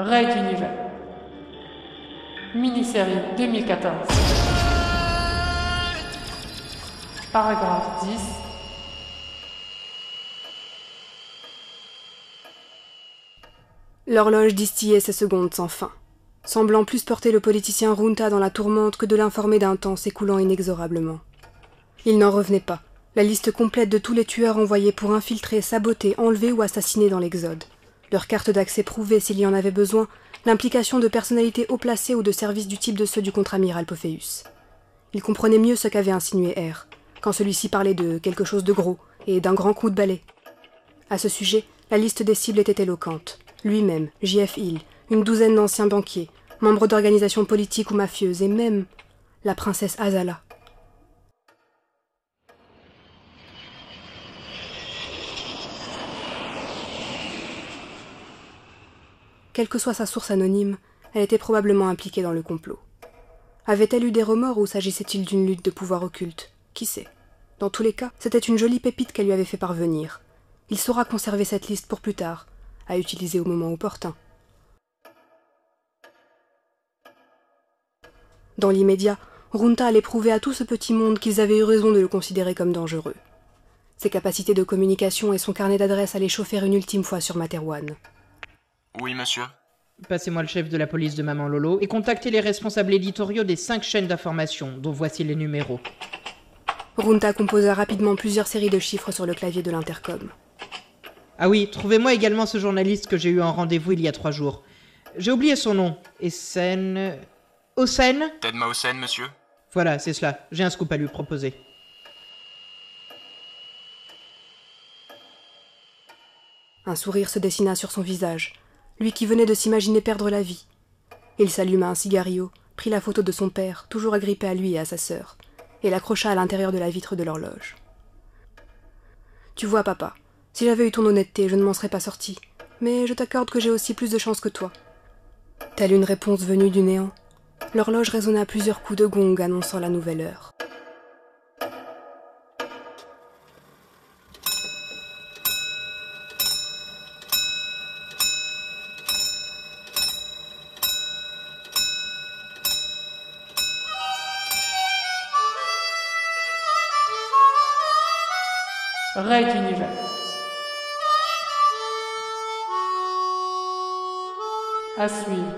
Raid d'univers. Mini-série 2014. Paragraphe 10. L'horloge distillait ses secondes sans fin, semblant plus porter le politicien Runta dans la tourmente que de l'informer d'un temps s'écoulant inexorablement. Il n'en revenait pas, la liste complète de tous les tueurs envoyés pour infiltrer, saboter, enlever ou assassiner dans l'Exode. Leur carte d'accès prouvée s'il y en avait besoin, l'implication de personnalités haut placées ou de services du type de ceux du contre-amiral Pophéus. Il comprenait mieux ce qu'avait insinué R, quand celui-ci parlait de quelque chose de gros et d'un grand coup de balai. À ce sujet, la liste des cibles était éloquente. Lui-même, J.F. Hill, une douzaine d'anciens banquiers, membres d'organisations politiques ou mafieuses, et même la princesse Azala. Quelle que soit sa source anonyme, elle était probablement impliquée dans le complot. Avait-elle eu des remords ou s'agissait-il d'une lutte de pouvoir occulte? Qui sait? Dans tous les cas, c'était une jolie pépite qu'elle lui avait fait parvenir. Il saura conserver cette liste pour plus tard, à utiliser au moment opportun. Dans l'immédiat, Runta allait prouver à tout ce petit monde qu'ils avaient eu raison de le considérer comme dangereux. Ses capacités de communication et son carnet d'adresses allaient chauffer une ultime fois sur Materwan. Oui, monsieur. Passez-moi le chef de la police de Maman Lolo et contactez les responsables éditoriaux des cinq chaînes d'information, dont voici les numéros. Runta composa rapidement plusieurs séries de chiffres sur le clavier de l'intercom. Ah oui, trouvez-moi également ce journaliste que j'ai eu en rendez-vous il y a trois jours. J'ai oublié son nom. Essen. Hossein Ted Mausen, monsieur Voilà, c'est cela. J'ai un scoop à lui proposer. Un sourire se dessina sur son visage, lui qui venait de s'imaginer perdre la vie. Il s'alluma un cigario, prit la photo de son père, toujours agrippé à lui et à sa sœur, et l'accrocha à l'intérieur de la vitre de l'horloge. Tu vois, papa, si j'avais eu ton honnêteté, je ne m'en serais pas sorti, mais je t'accorde que j'ai aussi plus de chance que toi. Telle une réponse venue du néant, l'horloge résonna plusieurs coups de gong annonçant la nouvelle heure. Raid d'univers. À suivre.